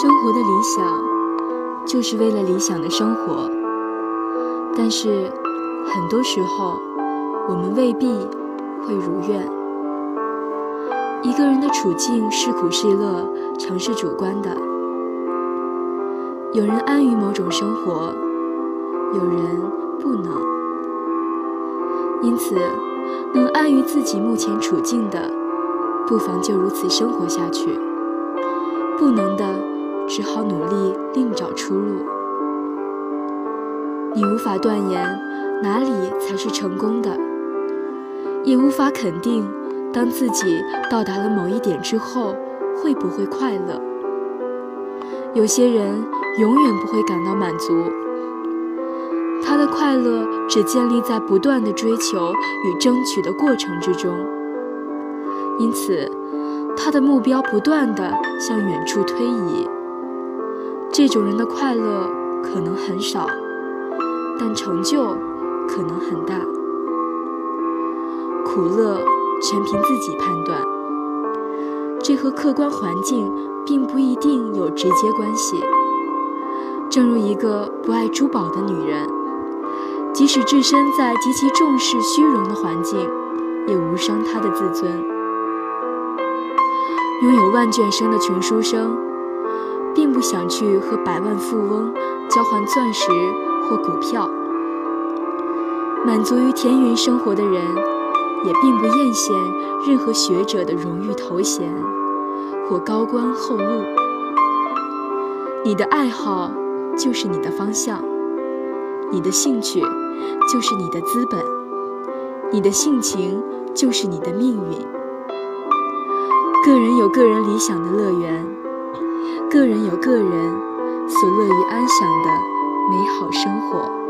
生活的理想，就是为了理想的生活。但是，很多时候，我们未必会如愿。一个人的处境是苦是乐，常是主观的。有人安于某种生活，有人不能。因此，能安于自己目前处境的，不妨就如此生活下去；不能的，只好努力另找出路。你无法断言哪里才是成功的，也无法肯定当自己到达了某一点之后会不会快乐。有些人永远不会感到满足，他的快乐只建立在不断的追求与争取的过程之中，因此他的目标不断的向远处推移。这种人的快乐可能很少，但成就可能很大。苦乐全凭自己判断，这和客观环境。并不一定有直接关系。正如一个不爱珠宝的女人，即使置身在极其重视虚荣的环境，也无伤她的自尊。拥有万卷生的穷书生，并不想去和百万富翁交换钻石或股票。满足于田园生活的人，也并不艳羡任何学者的荣誉头衔。或高官厚禄，你的爱好就是你的方向，你的兴趣就是你的资本，你的性情就是你的命运。个人有个人理想的乐园，个人有个人所乐于安享的美好生活。